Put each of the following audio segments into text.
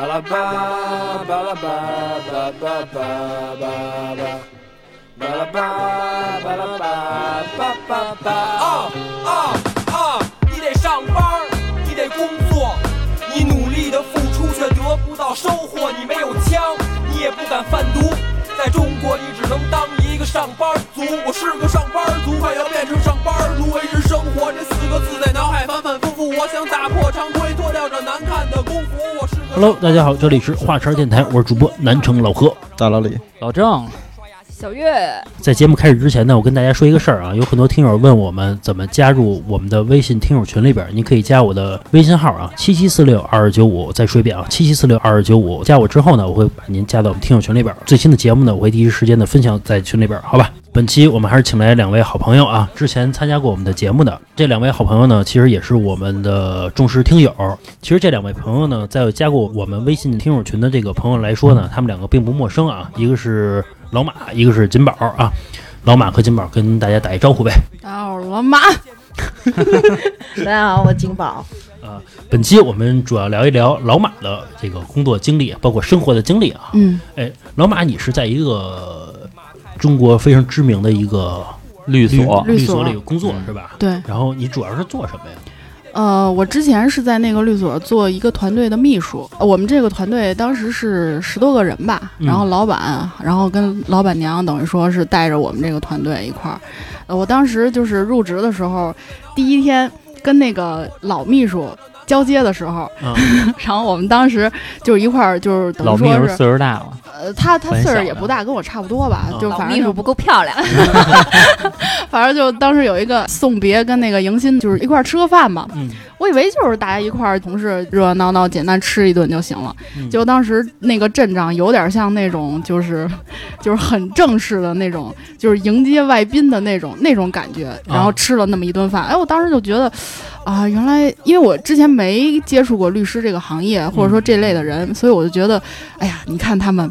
巴拉巴巴拉巴巴巴巴巴巴，巴拉巴巴拉巴巴巴巴。啊啊啊！你得上班，你得工作，你努力的付出却得不到收获，你没有枪，你也不敢贩毒。在中国，你只能当上班族。我是个上班族，快要变成上班族。维持生活这四个字在脑海反反复复。我想打破常规，脱掉这难看的工服。我是个 Hello，大家好，这里是华晨电台，我是主播南城老何。大老李，老郑，小月，在节目开始之前呢，我跟大家说一个事儿啊，有很多听友问我们怎么加入我们的微信听友群里边，您可以加我的微信号啊，七七四六二二九五，再说一遍啊，七七四六二二九五。加我之后呢，我会把您加到我们听友群里边，最新的节目呢，我会第一时间的分享在群里边，好吧？本期我们还是请来两位好朋友啊，之前参加过我们的节目的这两位好朋友呢，其实也是我们的忠实听友。其实这两位朋友呢，在加过我们微信听友群的这个朋友来说呢，他们两个并不陌生啊，一个是老马，一个是金宝啊。老马和金宝跟大家打一招呼呗。大家好，我是老马。大家好，我金宝。啊，本期我们主要聊一聊老马的这个工作经历，包括生活的经历啊。嗯，哎，老马，你是在一个中国非常知名的一个律所律律所里工作是吧？对，然后你主要是做什么呀？呃，我之前是在那个律所做一个团队的秘书。呃我们这个团队当时是十多个人吧，嗯然后老板，然后跟老板娘等于说是带着我们这个团队一块儿。呃，我当时就是入职的时候，第一天跟那个老秘书交接的时候，啊，然后我们当时就是一块儿就是等老秘书于说是，岁数大了，呃，他他岁数也不大，跟我差不多吧，啊就反正就老秘书不够漂亮，反正就当时有一个送别跟那个迎新，就是一块吃个饭嘛。嗯我以为就是大家一块儿同事热热闹闹，简单吃一顿就行了。嗯结果当时那个阵仗有点像那种，就是就是很正式的那种，就是迎接外宾的那种那种感觉。然后吃了那么一顿饭，哎，我当时就觉得。啊，原来因为我之前没接触过律师这个行业，或者说这类的人，所以我就觉得，哎呀，你看他们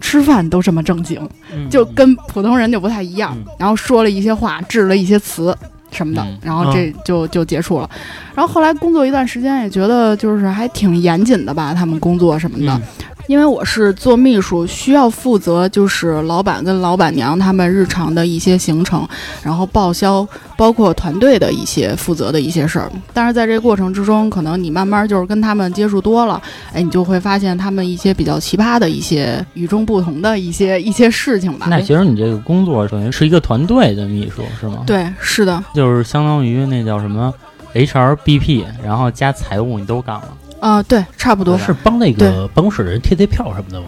吃饭都这么正经，嗯就跟普通人就不太一样。嗯然后说了一些话，致了一些词什么的，嗯然后这就就结束了。然后后来工作一段时间，也觉得就是还挺严谨的吧，他们工作什么的。嗯因为我是做秘书，需要负责就是老板跟老板娘他们日常的一些行程，然后报销，包括团队的一些负责的一些事儿。但是在这个过程之中，可能你慢慢就是跟他们接触多了，哎，你就会发现他们一些比较奇葩的一些与众不同的一些一些事情吧。那其实你这个工作等于是一个团队的秘书是吗？，对，是的，就是相当于那叫什么 HRBP，然后加财务你都干了。啊、对，差不多是帮那个办公室的人贴贴票什么的吗？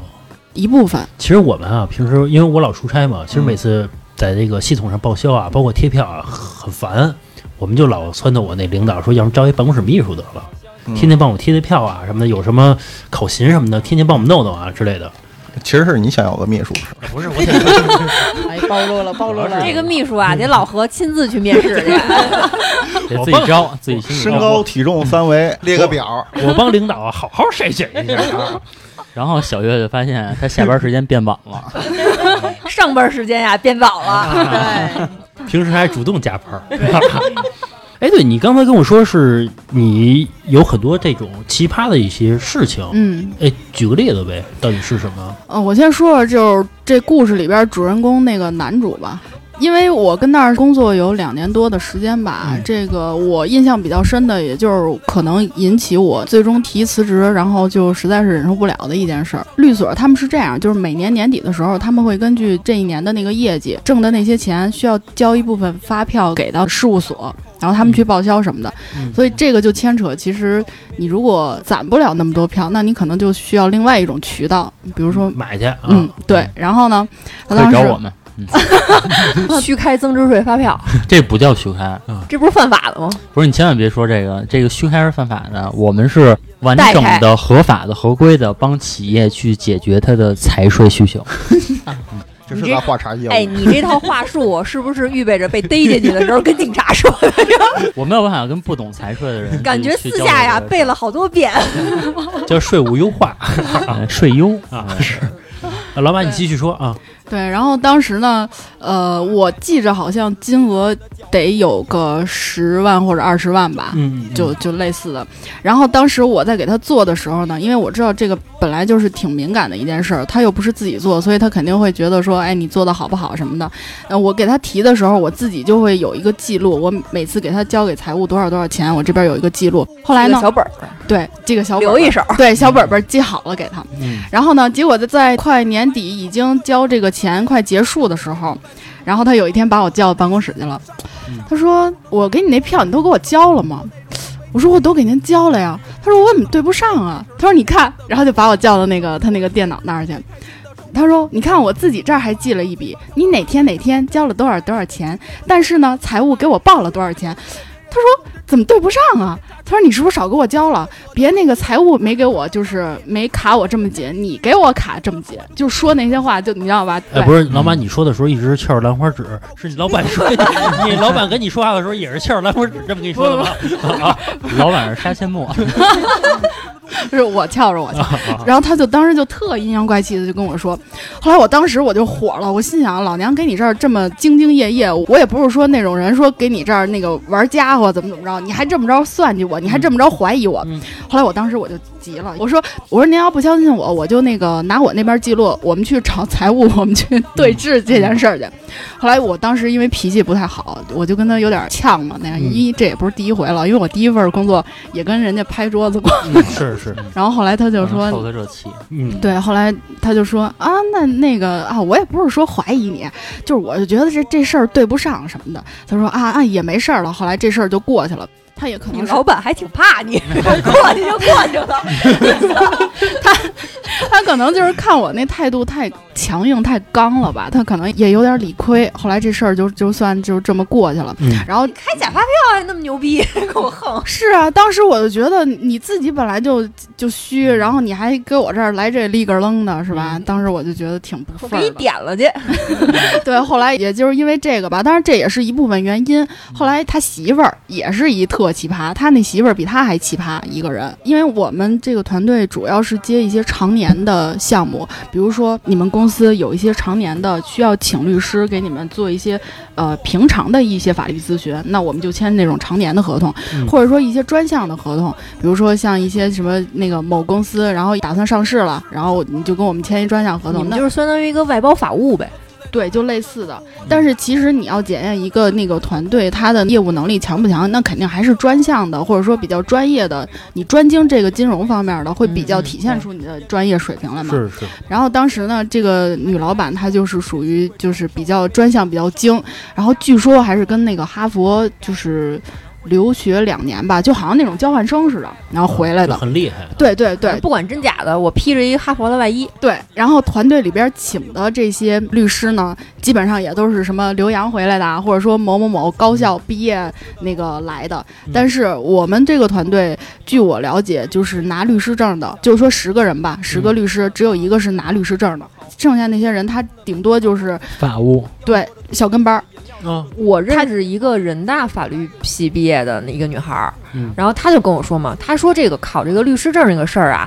一部分。其实我们啊，平时因为我老出差嘛，其实嗯每次在这个系统上报销啊，包括贴票啊，很烦。我们就老撺掇我那领导说，要不招一办公室秘书得了，嗯天天帮我贴贴票啊什么的，有什么考勤什么的，天天帮我们弄弄啊之类的。其实是你想要个秘书是吧？不是，我想哎，暴露了，暴露了。嗯这个秘书啊，得老何亲自去面试去。得自己招，自己心身高体重三围列个表，我帮领导啊好好筛选一下 啊。然后小月就发现他下班时间变晚了，上班时间呀变早了，对，平时还主动加班儿。哎，对你刚才跟我说是你有很多这种奇葩的一些事情，嗯，哎，举个例子呗，到底是什么？呃，我先说说，就是这故事里边主人公那个男主吧。因为我跟那儿工作有两年多的时间吧，嗯这个我印象比较深的，也就是可能引起我最终提辞职，然后就实在是忍受不了的一件事儿。律所他们是这样，就是每年年底的时候，他们会根据这一年的那个业绩挣的那些钱，需要交一部分发票给到事务所，然后他们去报销什么的。嗯所以这个就牵扯，其实你如果攒不了那么多票，那你可能就需要另外一种渠道，比如说买去啊？嗯，对。然后呢，他当时找我们。虚开增值税发票，这不叫虚开，这不是犯法的吗？不是你千万别说这个，这个虚开是犯法的。我们是完整的、合法的、合规的，帮企业去解决它的财税需求。这是在话茬业务。哎，你这套话术是不是预备着被逮进去的时候跟警察说的？我没有办法跟不懂财税的人感觉私下呀背了好多遍。叫税务优化呃税优啊，是。啊老板，你继续说啊。对，然后当时呢，呃，我记着好像金额得有个十万或者二十万吧，嗯，就就类似的。然后当时我在给他做的时候呢，因为我知道这个本来就是挺敏感的一件事儿，他又不是自己做，所以他肯定会觉得说，哎，你做的好不好什么的。呃，我给他提的时候，我自己就会有一个记录，我每次给他交给财务多少多少钱，我这边有一个记录。后来呢，小本儿对这个小留一手，对小本本记好了给他。嗯然后呢，结果在在快年底已经交这个钱快结束的时候，然后他有一天把我叫到办公室去了，嗯他说：“我给你那票你都给我交了吗？”我说：“我都给您交了呀。”他说：“我怎么对不上啊？”他说：“你看。”然后就把我叫到那个他那个电脑那儿去。他说：“你看，我自己这儿还记了一笔，你哪天哪天交了多少多少钱，但是呢，财务给我报了多少钱。”他说：“怎么对不上啊？”他说：“你是不是少给我交了？别那个财务没给我，就是没卡我这么紧，你给我卡这么紧，就说那些话，就你知道吧？哎，不是，老板，你说的时候一直是翘着兰花指，是你老板说的，你老板跟你说话的时候也是翘着兰花指这么跟你说的吗？老板是杀阡陌，是我翘着我翘。啊 然后他就当时就特阴阳怪气的就跟我说，后来我当时我就火了，我心想，老娘给你这儿这么兢兢业业，我也不是说那种人说给你这儿那个玩家伙怎么怎么着，你还这么着算计我，你还这么着怀疑我。嗯后来我当时我就急了，我说我说您要不相信我，我就那个拿我那边记录，我们去找财务，我们去对质这件事儿去。后来我当时因为脾气不太好，我就跟他有点呛嘛，那样嗯一这也不是第一回了，因为我第一份工作也跟人家拍桌子过。嗯是是，然后后来他就说，受的这气，嗯，对，后来他就说啊，那那个啊，我也不是说怀疑你，就是我就觉得这这事儿对不上什么的。他说啊啊，也没事儿了。后来这事儿就过去了。他也可能是老板还挺怕你，过去就过去了。他他可能就是看我那态度太强硬、太刚了吧，他可能也有点理亏。后来这事儿就就算就这么过去了。嗯然后开假发票还那么牛逼，给我横。是啊，当时我就觉得你自己本来就就虚，然后你还给我这儿来这立个楞的是吧？当时我就觉得挺不我给你。点了去，对，后来也就是因为这个吧，当然这也是一部分原因。后来他媳妇儿也是一特奇葩，他那媳妇儿比他还奇葩一个人。因为我们这个团队主要是接一些常年的项目，比如说你们公司有一些常年的需要请律师给你们做一些呃平常的一些法律咨询，那我们就签那种常年的合同，嗯或者说一些专项的合同，比如说像一些什么那个某公司，然后打算上市了，然后你就跟我们签一专项合同，那你们就是相当于一个外包法务呗。对，就类似的。但是其实你要检验一个那个团队他的业务能力强不强，那肯定还是专项的，或者说比较专业的，你专精这个金融方面的，会比较体现出你的专业水平来嘛。是是，然后当时呢，这个女老板她就是属于就是比较专项比较精，然后据说还是跟那个哈佛就是留学两年吧，就好像那种交换生似的，然后回来的。就很厉害。对对对，不管真假的，我披着一哈佛的外衣，对，然后团队里边请的这些律师呢，基本上也都是什么留洋回来的啊，或者说某某某高校毕业那个来的。嗯但是我们这个团队，据我了解，就是拿律师证的，就是说十个人吧，十个律师只有一个是拿律师证的，剩下那些人他顶多就是法务对小跟班儿。啊，我认识一个人大法律系毕业的一个女孩儿，嗯。然后她就跟我说嘛，她说这个考这个律师证这个事儿啊，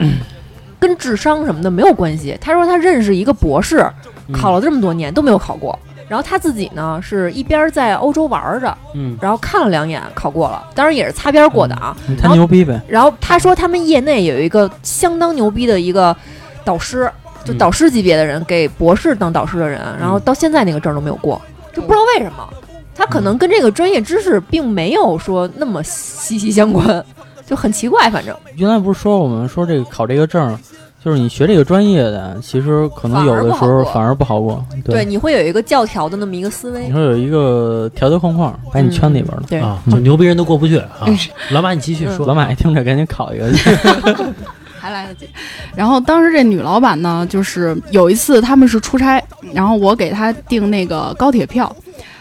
跟智商什么的没有关系。她说她认识一个博士，嗯。考了这么多年都没有考过，然后她自己呢是一边在欧洲玩着，嗯。然后看了两眼考过了，当然也是擦边过的啊。你太牛逼呗，然后她说他们业内有一个相当牛逼的一个导师，就嗯。导师级别的人给博士当导师的人，然后到现在那个证都没有过，就不知道为什么。他可能跟这个专业知识并没有说那么息息相关，就很奇怪。反正原来不是说我们说这个考这个证，就是你学这个专业的，其实可能有的时候反而不好过。对，你会有一个教条的那么一个思维你。说有一个条条框框把你圈里边了。对，啊，就牛逼人都过不去啊嗯。老马，你继续说。老马一听着，赶紧考一个。还来得及。然后当时这女老板呢，就是有一次他们是出差，然后我给她订那个高铁票。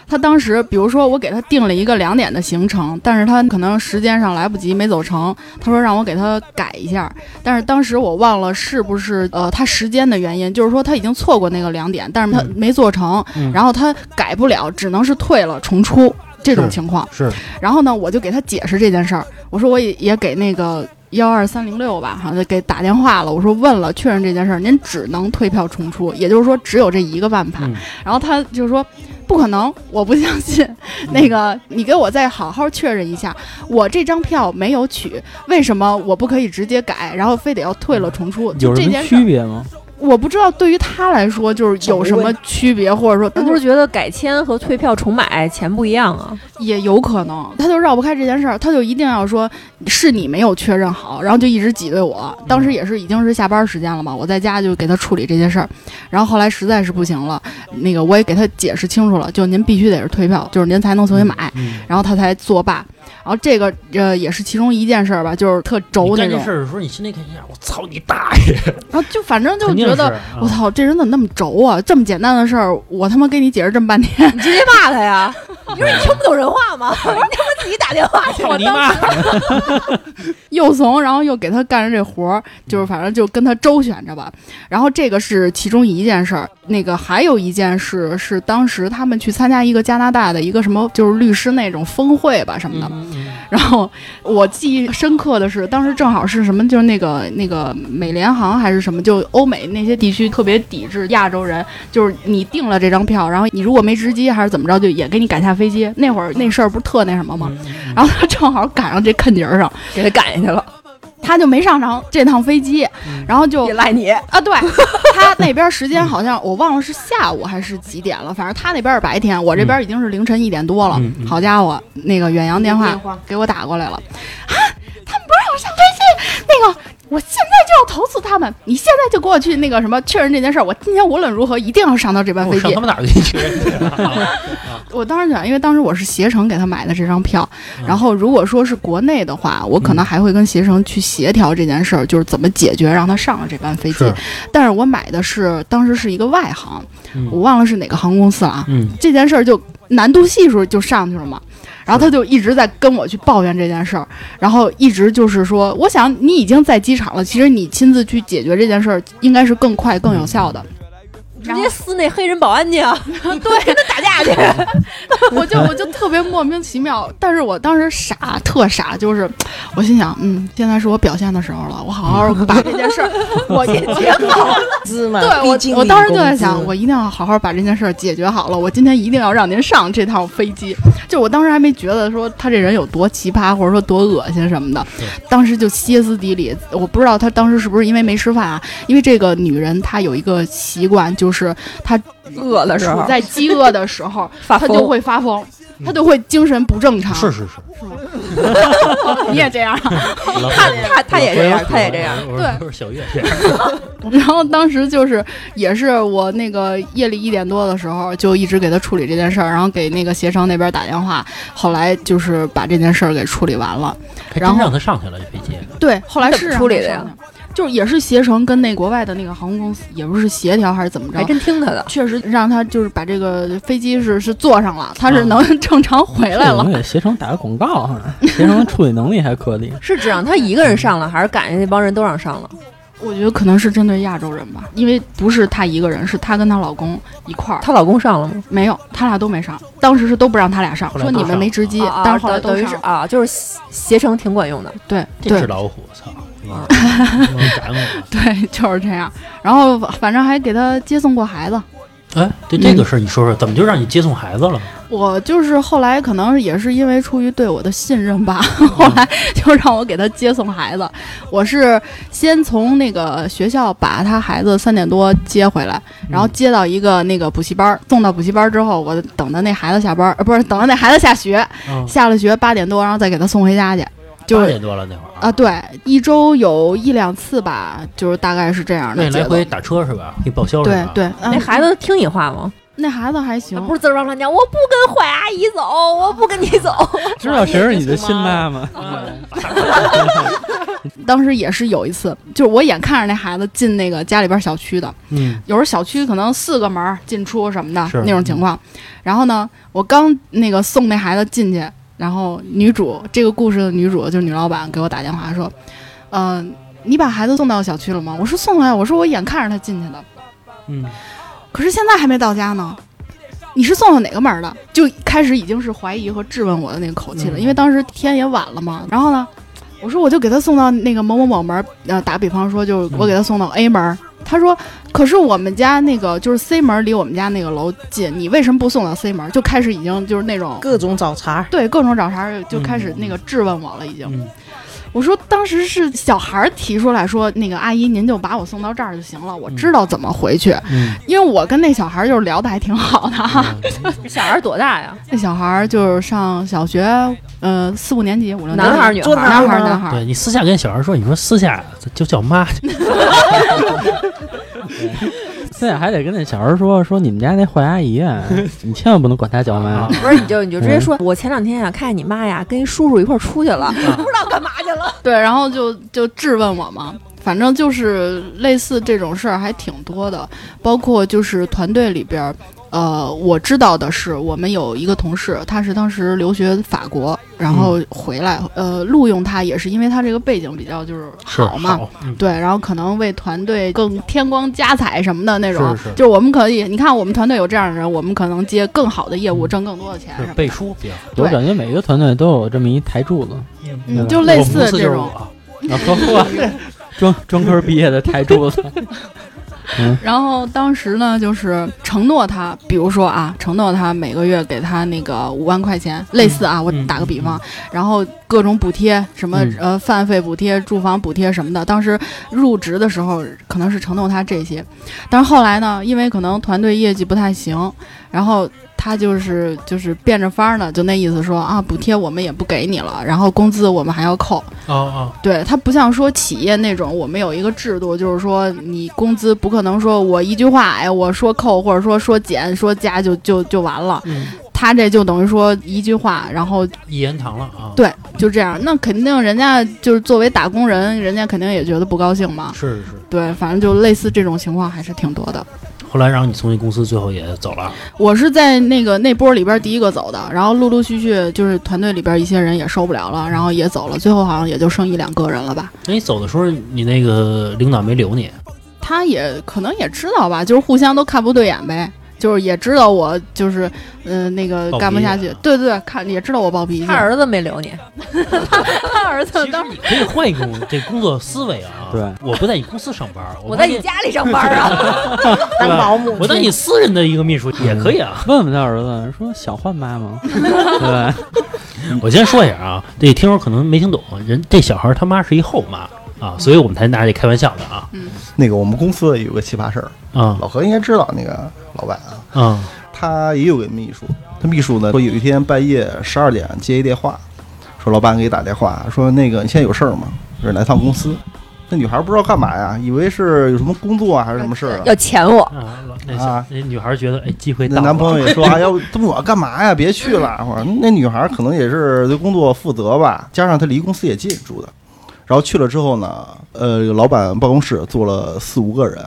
她当时，比如说我给她定了一个两点的行程，但是她可能时间上来不及，没走成。她说让我给她改一下，但是当时我忘了是不是呃她时间的原因，就是说她已经错过那个两点，但是她嗯没做成，嗯然后她改不了，只能是退了重出这种情况。是，然后呢，我就给他解释这件事儿，我说我也也给那个幺二三零六吧，好像给打电话了。我说问了，确认这件事儿，您只能退票重出，也就是说只有这一个办法。嗯然后他就说不可能，我不相信。那个你给我再好好确认一下，我这张票没有取，为什么我不可以直接改，然后非得要退了重出？就有什么这件事儿区，别吗？我不知道对于他来说就是有什么区别，或者说他不是觉得改签和退票重买钱不一样啊？也有可能，他就绕不开这件事儿，他就一定要说是你没有确认好，然后就一直挤兑我。当时也是已经是下班时间了嘛，我在家就给他处理这件事儿，然后后来实在是不行了，那个我也给他解释清楚了，就您必须得是退票，就是您才能重新买，嗯，然后他才作罢。然后这个呃也是其中一件事儿吧，就是特轴那种你干这事，儿的时候，你心里肯定想，我操你大爷！然 后就反正就觉得我操，这人怎么那么轴啊？这么简单的事儿，我他妈给你解释这么半天，你直接骂他呀！你说你听不懂人话吗？你他妈自己打电话去。操你妈！又怂，然后又给他干着这活儿，就是反正就跟他周旋着吧。然后这个是其中一件事儿，那个还有一件事是当时他们去参加一个加拿大的一个什么就是律师那种峰会吧什么的。嗯然后我记忆深刻的是，当时正好是什么，就是那个那个美联航还是什么，就欧美那些地区特别抵制亚洲人，就是你订了这张票，然后你如果没值机还是怎么着，就也给你赶下飞机。那会儿那事儿不是特那什么吗？然后他正好赶上这坎节儿上，给他赶下去了，他就没上上这趟飞机，然后就也赖你。啊，对他那边时间好像我忘了是下午还是几点了，反正他那边是白天，我这边已经是凌晨一点多了。好家伙，那个远洋电话给我打过来了，啊，他们不让我上飞机，那个我现在就要投诉他们，你现在就给我去那个什么确认这件事儿，我今天无论如何一定要上到这班飞机我上他。妈哪儿给你确认去啊？我当时想，因为当时我是携程给他买的这张票，嗯然后如果说是国内的话，我可能还会跟携程去协调这件事儿，就是怎么解决让他上了这班飞机。但是我买的是当时是一个外航，嗯我忘了是哪个航空公司了啊。嗯，这件事儿就难度系数就上去了嘛，然后他就一直在跟我去抱怨这件事儿，然后一直就是说，我想你已经在机场了，其实你亲自去解决这件事儿应该是更快更有效的。直接撕那黑人保安去啊！对，跟他打架去。我就我就特别莫名其妙，但是我当时傻，特傻，就是我心想，嗯，现在是我表现的时候了，我好好把这件事儿 我解决好。资嘛，对我，我当时就在想，我一定要好好把这件事儿解决好了。我今天一定要让您上这趟飞机。就我当时还没觉得说他这人有多奇葩，或者说多恶心什么的，当时就歇斯底里。我不知道他当时是不是因为没吃饭啊？因为这个女人她有一个习惯，就是她饿的时候在饥饿的时候，他就会发疯，他就会精神不正常。是是是，你也这样。他他他也这样，他也这样。对都是小月这样。然后当时就是也是我那个夜里一点多的时候，就一直给他处理这件事儿，然后给那个携程那边打电话，后来就是把这件事儿给处理完了。还然后真让他上去了这飞机。对，后来怎是处理的呀？就是也是携程跟那国外的那个航空公司，也不是协调还是怎么着。还真听他的，确实让他就是把这个飞机是是坐上了，他是嗯能 正常回来了这我。们给携程打个广告哈，携程处理能力还可以。是只让他一个人上了，还是赶上那帮人都让上了？我觉得可能是针对亚洲人吧，因为不是她一个人，是她跟她老公一块儿。她老公上了吗？没有，他俩都没上。当时是都不让他俩上，说你们没值机，啊但是后来都等于。是啊，就是携携程挺管用的。对这是老虎，操！对，就是这样。然后反正还给他接送过孩子。哎，对这个事儿你说说，怎么就让你接送孩子了？我就是后来可能也是因为出于对我的信任吧，后来就让我给他接送孩子。我是先从那个学校把他孩子三点多接回来，然后接到一个那个补习班儿，送到补习班儿之后，我等着那孩子下班儿，呃，不是等着那孩子下学，嗯，下了学八点多，然后再给他送回家去。就八是点多了那会儿啊，，对，一周有一两次吧，就是大概是这样的。那来回打车是吧？给报销是吧？对对，嗯那孩子听你话吗？那孩子还行，不是滋儿哇乱叫，我不跟坏阿姨走，我不跟你走。知道谁是你的亲妈 吗？当时也是有一次，就是我眼看着那孩子进那个家里边小区的，嗯，有时候小区可能四个门儿进出什么的那种情况。然后呢，我刚那个送那孩子进去，然后女主这个故事的女主就是女老板给我打电话说，嗯、你把孩子送到小区了吗？我说送了呀，我说我眼看着他进去的，嗯，可是现在还没到家呢。你是送到哪个门儿的？就开始已经是怀疑和质问我的那个口气了，嗯因为当时天也晚了嘛。然后呢，我说我就给他送到那个某某某门儿，呃，打比方说，就我给他送到 A 门儿。他说，可是我们家那个就是 C 门离我们家那个楼近，你为什么不送到 C 门？就开始已经就是那种各种找茬。对各种找茬，就开始那个质问我了，已经。嗯我说当时是小孩儿提出来说，那个阿姨您就把我送到这儿就行了，我知道怎么回去，嗯，因为我跟那小孩儿就是聊的还挺好的哈。小孩多大呀？那小孩儿就是上小学，呃，四五年级，五六年级男孩儿女孩儿？男孩儿男孩儿。对你私下跟小孩说，你说私下就叫妈，现在还得跟那小孩说说你们家那坏阿姨啊，你千万不能管她叫妈。不是，你就你就直接说，我前两天呀看见你妈呀跟一叔叔一块儿出去了，不知道干嘛去了。对，然后就就质问我嘛，反正就是类似这种事儿还挺多的，包括就是团队里边儿，呃，我知道的是，我们有一个同事，他是当时留学法国，然后回来，呃，录用他也是因为他这个背景比较就是是好嘛。好，嗯对，然后可能为团队更添光加彩什么的那种，是是就是我们可以，你看我们团队有这样的人，我们可能接更好的业务，挣更多的钱。背书比较。我感觉每个团队都有这么一台柱子，嗯，就类似这种。啊，呵呵，专专科毕业的台柱子。然后当时呢，就是承诺他，比如说啊，承诺他每个月给他那个五万块钱，类似啊，我嗯打个比方，然后各种补贴，什么嗯呃饭费补贴、住房补贴什么的。当时入职的时候可能是承诺他这些，但是后来呢，因为可能团队业绩不太行，然后。他就是就是变着法儿呢，就那意思说啊，补贴我们也不给你了，然后工资我们还要扣，哦哦，对，他不像说企业那种，我们有一个制度，就是说你工资不可能说我一句话，哎，我说扣或者说说减说加就就就完了。嗯，他这就等于说一句话，然后一言堂了啊。对，就这样，那肯定人家就是作为打工人，人家肯定也觉得不高兴嘛。是是是。对，反正就类似这种情况还是挺多的。后来然后你从那公司最后也走了，我是在那个那波里边第一个走的，然后陆陆续续就是团队里边一些人也受不了了，然后也走了，最后好像也就剩一两个人了吧。那你走的时候，你那个领导没留你？他也可能也知道吧，就是互相都看不对眼呗，就是也知道我就是嗯、呃那个干不下去，对对对，看也知道我暴脾气他。儿子没留你，他儿子当时你可以换一种 这工作思维啊。对，我不在你公司上班，我在你家，里上班啊。当保姆，我当你私人的一个秘书也可以啊。问问他儿子，说想换妈吗？对，我先说一下啊，这听友可能没听懂，人这小孩他妈是一后妈啊，所以我们才拿这开玩笑的啊那个我们公司有个奇葩事儿，啊老何应该知道那个老板啊，啊他也有个秘书，他秘书呢说有一天半夜十二点接一电话，说老板给你打电话，说那个你现在有事儿吗？说来趟公司。那女孩不知道干嘛呀，以为是有什么工作啊还是什么事儿啊？要钱我，啊！那女孩觉得哎机会到了，那男朋友也说：“啊，要，这么我干嘛呀？别去了。”我说那女孩可能也是对工作负责吧，加上她离公司也近住的。然后去了之后呢，呃，老板办公室坐了四五个人，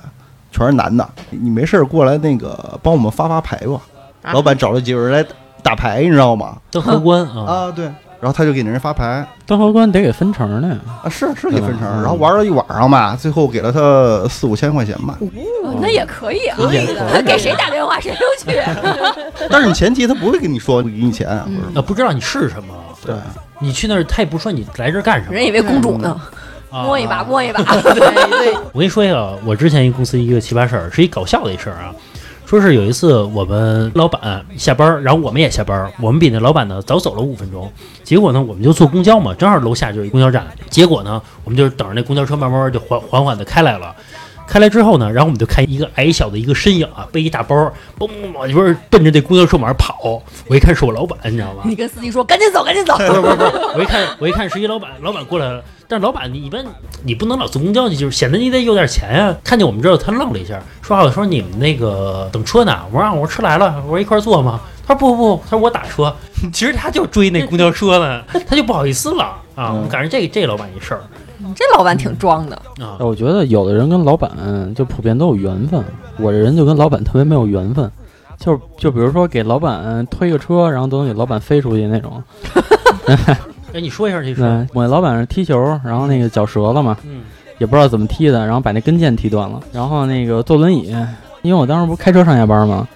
全是男的。你没事儿过来那个帮我们发发牌吧。啊老板找了几个人来打牌，你知道吗？当荷官啊啊，对。然后他就给人发牌当荷官得给分成呢。啊，是是给分成，嗯然后玩了一晚上吧，最后给了他四五千块钱吧。哦那也可以啊，可以的给谁打电话谁都去。但是你前提他不会跟你说不给你钱？啊，不知道你是什么。对，你去那儿，他也不说你来这儿干什么，人以为公主呢，啊摸一把摸一把。对对，我跟你说一下，我之前一公司一个奇葩事儿，是一搞笑的一事儿啊。说是有一次我们老板下班儿，然后我们也下班儿，我们比那老板呢早走了五分钟。结果呢，我们就坐公交嘛，正好楼下就是一公交站。结果呢，我们就是等着那公交车慢慢就缓缓缓的开来了。开来之后呢，然后我们就看一个矮小的一个身影啊，背一大包，嘣嘣嘣，就是奔着这公交车往上跑。我一看是我老板，你知道吗？你跟司机说赶紧走，赶紧走。不是不是不是，我一看我一看是一老板，老板过来了，但是老板你一般你不能老坐公交，你就是显得你得有点钱呀、看见我们之后，他愣了一下，说好说你们那个等车呢？我说啊，我说车来了，我说一块儿坐吗？他说不不不，他说我打车。其实他就追那公交车呢，他就不好意思了啊。我们赶上这这老板一事儿这老板挺装的，我觉得有的人跟老板就普遍都有缘分，我这人就跟老板特别没有缘分，就就比如说给老板推个车，然后都能给老板飞出去那种。哎，你说一下这事我老板是踢球，然后那个脚折了嘛，嗯也不知道怎么踢的，然后把那跟腱踢断了，然后那个坐轮椅，因为我当时不是开车上下班嘛，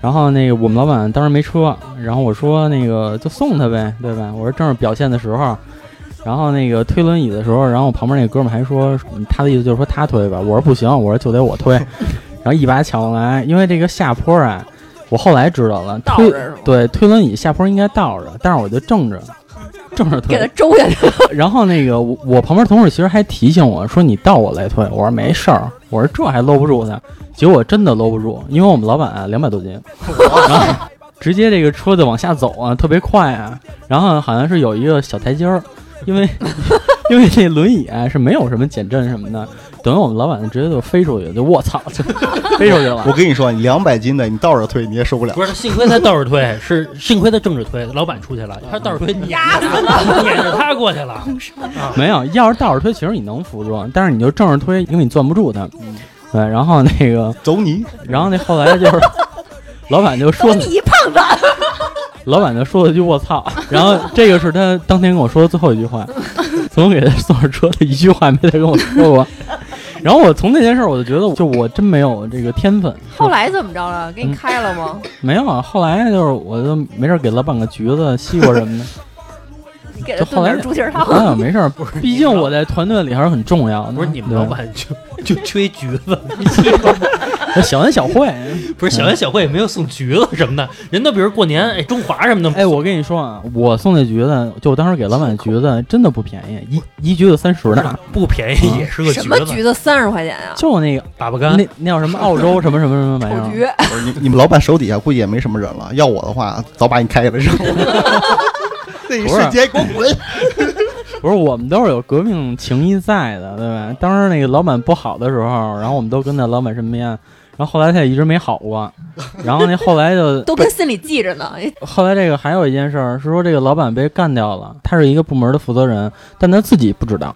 然后那个我们老板当时没车，然后我说那个就送他呗，对吧？我说正是表现的时候，然后那个推轮椅的时候，然后我旁边那哥们儿还说，嗯他的意思就是说他推吧。我说不行，我说就得我推。然后一把抢过来，因为这个下坡啊，我后来知道了，推对推轮椅下坡应该倒着，但是我就正着 正着给他推。周下去了。然后那个我我旁边同事其实还提醒我说你倒我来推，我说没事儿，我说这还搂不住他。结果我真的搂不住，因为我们老板啊两百多斤，然 后直接这个车子往下走啊，特别快啊。然后好像是有一个小台阶儿，因为因为这轮椅啊是没有什么减震什么的，等于我们老板直接就飞出去，就我操，就 飞出去了我。跟你说，你两百斤的，你倒着推你也受不了不。是，幸亏他倒着推，是幸亏他正着推，老板出去了，他倒着推撵着他，撵着他过去了。啊，没有，要是倒着推，其实你能扶住，但是你就正着推，因为你攥不住他。对，然后那个，走你！然后那后来就是，老板就说，你胖子，老板就说了句“我操”，然后这个是他当天跟我说的最后一句话，从我给他送上车的一句话没再跟我说过。然后我从那件事我就觉得，就我真没有这个天分。后来怎么着了？给你开了吗？没有啊，后来就是我就没事给老板个橘子、西瓜什么的。你给后来炖点猪蹄儿汤。啊，没事儿，毕竟我在团队里还是很重要的。不是你们对老板就 就缺橘子 小恩小惠。不是小恩小惠也没有送橘子什么的，人都比如过年哎中华什么的，哎，我跟你说啊，我送那橘子，就我当时给老板的橘子真的不便宜，一一橘子三十那呢。不便宜也是个橘什么子，橘子三十块钱啊？就那个粑粑干那那叫什么澳洲什么什么什么玩意儿？丑橘，不是你你们老板手底下估计也没什么人了。要我的话，早把你开了扔了。那一瞬间给我滚！不是，我们都是有革命情谊在的，对吧？当时那个老板不好的时候，然后我们都跟在老板身边，然后后来他也一直没好过，然后那后来就 都跟心里记着呢。后来这个还有一件事儿是说这个老板被干掉了，他是一个部门的负责人，但他自己不知道，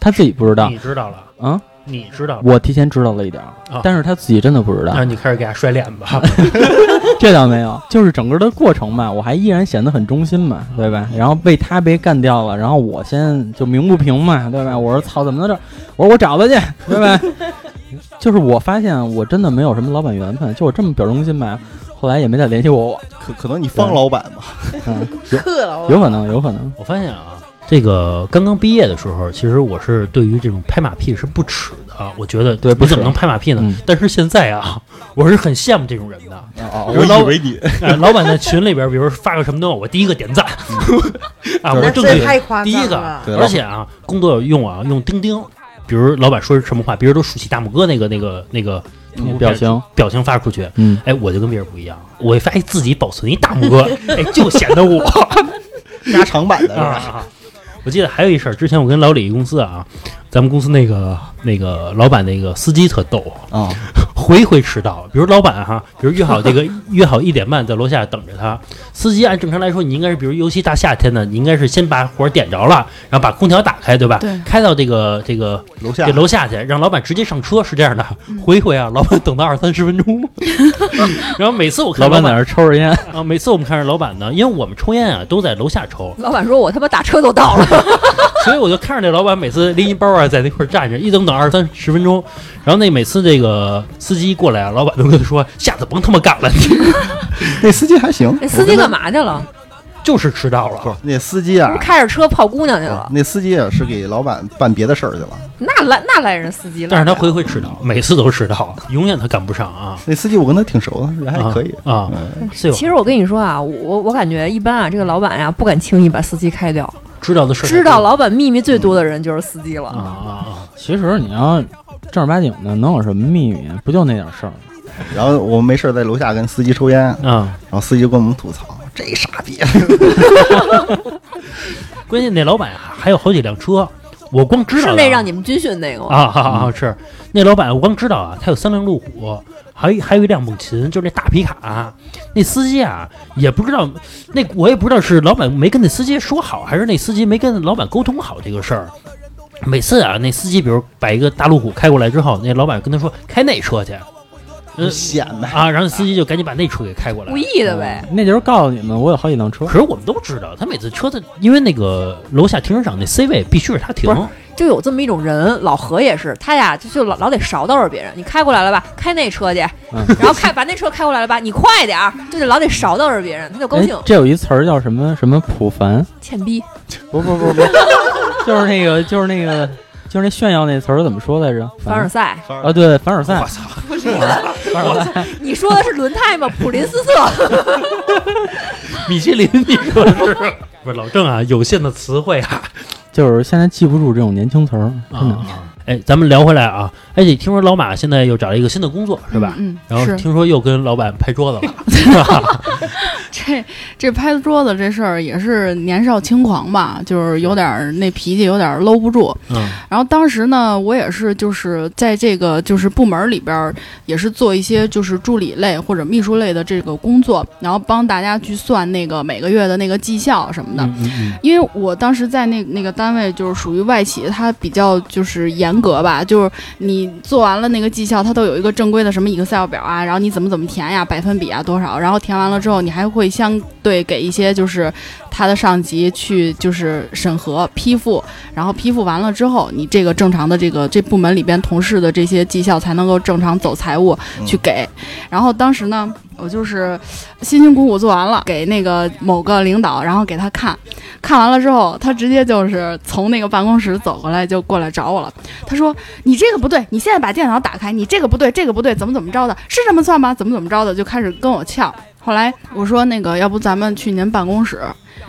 他自己不知道你知道了，啊、你知道，我提前知道了一点儿，啊但是他自己真的不知道那，你开始给他甩脸吧。这倒没有，就是整个的过程吧，我还依然显得很忠心嘛，对吧？然后被他被干掉了，然后我先就鸣不平嘛，对吧？我说操，怎么能这？我说我找他去，对吧？就是我发现我真的没有什么老板缘分，就我这么表忠心吧，后来也没再联系过我，可可能你方老板吧，嗯，有克了有可能，有可能，我发现啊，这个刚刚毕业的时候，其实我是对于这种拍马屁是不耻的啊。我觉得对不耻你怎么能拍马屁呢？嗯但是现在啊，我是很羡慕这种人的。啊，我以为你哎，老板在群里边，比如发个什么东西，我第一个点赞 啊，我那正经这太夸第一个而且啊，工作用啊用钉钉，比如老板说什么话，别人都竖起大拇哥那个那个那个那个表情，表情发出去，嗯，哎，我就跟别人不一样，我发现自己保存一大拇哥，哎，就显得我加长版的是吧？啊。我记得还有一事儿，之前我跟老李公司啊，咱们公司那个那个老板那个司机特逗，啊，回回迟到。比如老板哈，比如约好这个 约好一点半在楼下等着他，司机按正常来说，你应该是比如尤其大夏天的，你应该是先把火点着了，然后把空调打开，对吧？对开到这个这个楼下这楼下去，让老板直接上车，是这样的。嗯回回啊，老板等到二三十分钟，然后每次我看老板在那抽着烟，啊，每次我们看着老板呢，因为我们抽烟啊都在楼下抽，老板说：“我他妈打车都到了。所以我就看着那老板每次拎一包啊，在那块站着，一等等二三十分钟，然后那每次这个司机过来啊，老板都跟他说：“下次甭他妈干了，那司机还行”，那司机干嘛去了？就是迟到了。不是那司机啊，开着车泡姑娘去了？那司机啊是给老板办别的事儿去了。那来那来人司机了。但是他回回迟到，每次都迟到，永远他赶不上啊。那司机我跟他挺熟的，人还可以。啊，嗯，其实我跟你说啊，我我感觉一般啊，这个老板呀不敢轻易把司机开掉，知道的事儿知道老板秘密最多的人就是司机啊了。啊啊！其实你要正儿八经的，能有什么秘密？不就那点事儿？然后我们没事在楼下跟司机抽烟，然啊，后司机跟我们吐槽这傻逼，关键那老板啊还有好几辆车，我光知道那让你们军训那个吗？啊啊啊！是那老板，我光知道啊，他有三辆路虎，还有还有一辆猛禽，就是那大皮卡。那司机啊，也不知道，那我也不知道是老板没跟那司机说好，还是那司机没跟老板沟通好这个事儿。每次啊，那司机比如把一个大路虎开过来之后，那老板跟他说开那车去，呃显摆。啊，然后司机就赶紧把那车给开过来故。意的呗。那就是告诉你们，我有好几辆车可。是我们都知道，他每次车子，因为那个楼下停车场那 C 位必须是他停不，是就有这么一种人，老何也是，他呀就就老老得勺叨着别人，你开过来了吧，开那车去，嗯然后开把那车开过来了吧，你快点儿，就得老得勺叨着别人，他就高哎兴，，这有一词儿叫什么什么普凡？欠逼，不不不不，就是那个就是那个就是那炫耀那词儿怎么说来着？凡尔赛，啊，对，凡尔赛我，操！凡尔赛，你说的是轮胎吗？普林斯特，米其林，你说的是？不是老郑啊，有限的词汇啊就是现在记不住这种年轻词儿，真的。啊！哎，咱们聊回来啊，哎，你听说老马现在又找了一个新的工作是吧？嗯，然后听说又跟老板拍桌子了，是吧？这这拍桌子这事儿也是年少轻狂吧，就是有点儿那脾气有点儿搂不住。嗯然后当时呢，我也是就是在这个就是部门里边儿，也是做一些就是助理类或者秘书类的这个工作，然后帮大家去算那个每个月的那个绩效什么的。嗯嗯因为我当时在那那个单位就是属于外企，它比较就是严格吧，就是你做完了那个绩效，它都有一个正规的什么 Excel 表啊，然后你怎么怎么填呀，百分比啊多少，然后填完了之后，你还会相对给一些就是他的上级去就是审核批复，然后批复完了之后，你这个正常的这个这部门里边同事的这些绩效才能够正常走财务去给，然后当时呢。我就是辛辛苦苦做完了，给那个某个领导，然后给他看，看完了之后，他直接就是从那个办公室走过来，就过来找我了。他说：“你这个不对，你现在把电脑打开，你这个不对，这个不对，怎么怎么着的？是这么算吗？怎么怎么着的？”就开始跟我呛。后来我说：“那个，要不咱们去您办公室？”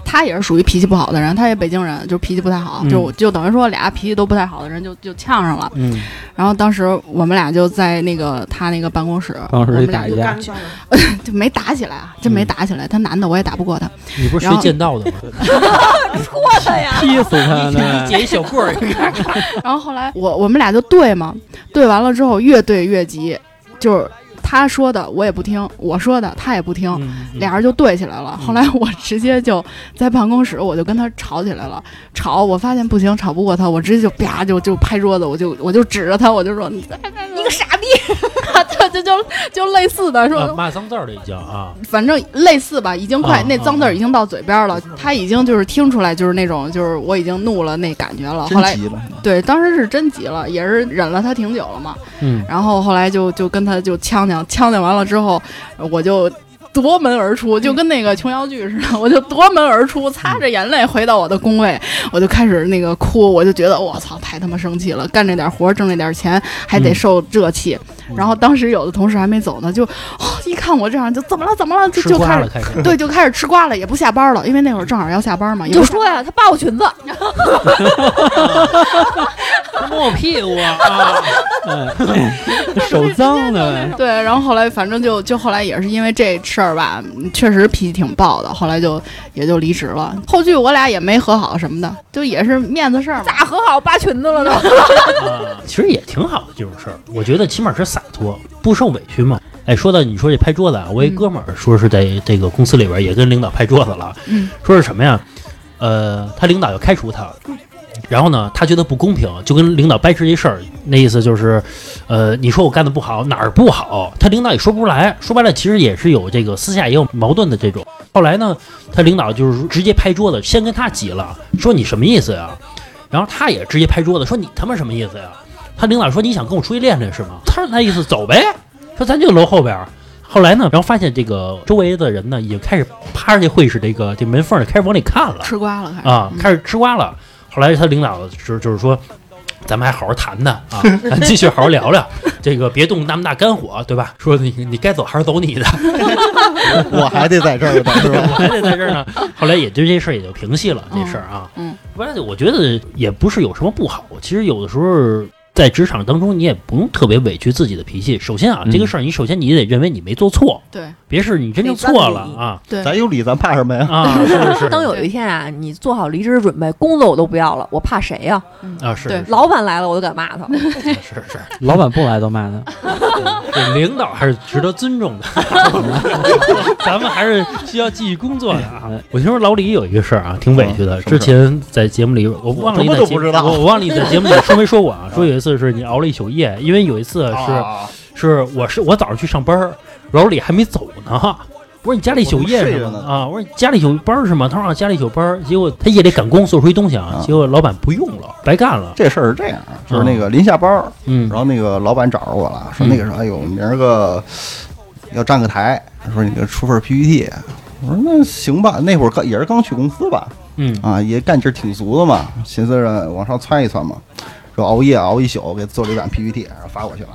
他也是属于脾气不好的人，他也北京人，就脾气不太好，嗯就就等于说俩脾气都不太好的人就就呛上了。嗯，然后当时我们俩就在那个他那个办公室，办公室里我们俩打一架 就没打起来啊，真没打起来。他男的我也打不过他。你不是学剑道的吗？戳他呀！劈死他你呢！捡一小棍儿。然后后来我我们俩就对嘛，对完了之后越对越急，就是他说的我也不听，我说的他也不听，嗯俩人就对起来了。后来我直接就在办公室，我就跟他吵起来了。吵，我发现不行，吵不过他，我直接就啪就就拍桌子，我就我就指着他，我就说你 你个傻逼！就就就就类似的说，啊骂脏字儿了已经啊，反正类似吧，已经快、啊那脏字儿已经到嘴边了，他已经就是听出来就是那种就是我已经怒了那感觉了。后来真急了，对，当时是真急了，也是忍了他挺久了嘛。嗯，然后后来就就跟他就呛呛，呛呛完了之后，我就夺门而出，就跟那个琼瑶剧似的，我就夺门而出，擦着眼泪回到我的工位，我就开始那个哭，我就觉得我操，太他妈生气了，干这点活儿挣这点钱还得嗯受这气。然后当时有的同事还没走呢，就、哦、一看我这样就怎么了怎么了，就就开始。瓜了开始。对，就开始吃瓜了，也不下班了，因为那会儿正好要下班嘛。就说呀，他扒我裙子，摸我屁股啊！手脏的，对，然后后来反正就就后来也是因为这事儿吧，嗯确实脾气挺暴的，后来就也就离职了。后续我俩也没和好什么的，就也是面子事儿嘛。咋和好扒裙子了都？啊，其实也挺好的这种事儿，我觉得起码是洒脱，不受委屈嘛。哎，说到你说这拍桌子啊，我一嗯哥们儿说是在这个公司里边也跟领导拍桌子了，嗯说是什么呀？呃，他领导要开除他，然后呢，他觉得不公平，就跟领导掰扯这事儿，那意思就是，呃，你说我干的不好，哪儿不好？他领导也说不出来，说白了，其实也是有这个私下也有矛盾的这种。后来呢，他领导就是直接拍桌子，先跟他急了，说你什么意思呀？然后他也直接拍桌子说你他妈什么意思呀？他领导说你想跟我出去练练是吗？他说那意思走呗，说咱就楼后边儿。后来呢，然后发现这个周围的人呢，已经开始趴着这会议室这个这门缝儿开始往里看了吃瓜了，开始啊，嗯开始吃瓜了。后来他领导就是就是说，咱们还好好谈谈啊，咱继续好好聊聊，这个别动那么大肝火，对吧？说你你该走还是走你的，我还得在这儿呢，是吧？还得在这儿呢。后来也就这事儿也就平息了，这事儿啊。嗯，不然我觉得也不是有什么不好。其实有的时候在职场当中，你也不用特别委屈自己的脾气。首先啊，嗯这个事儿你首先你得认为你没做错，对别是你真正错了啊对，咱有理，咱怕什么呀？啊！是是是等有一天啊，你做好离职准备，工作我都不要了，我怕谁呀？啊，是老板来了我都敢骂他。是 是，老板不来都骂他。这领导还是值得尊重的，咱们还是需要继续工作的啊。我听说老李有一个事儿啊，挺委屈的。之前在节目里，我忘了你不知道我我忘了你在节目里说没说过啊？说有一次是你熬了一宿夜，因为有一次是啊是我是我早上去上班儿，老李还没走呢。我说你家里宿夜是吗？啊，我说你家里宿班是吗？他说啊家里宿班，结果他夜里赶工做出一东西啊啊，结果老板不用了，白干了。这事儿是这样，就是那个临下班，嗯然后那个老板找着我了，说那个说，哎呦，明儿个要站个台，说你给出份 PPT。我说那行吧，那会儿刚也是刚去公司吧，嗯啊，也干劲儿挺足的嘛，寻思着往上窜一窜嘛，说熬夜熬一宿给做了一版 PPT，然后发过去了。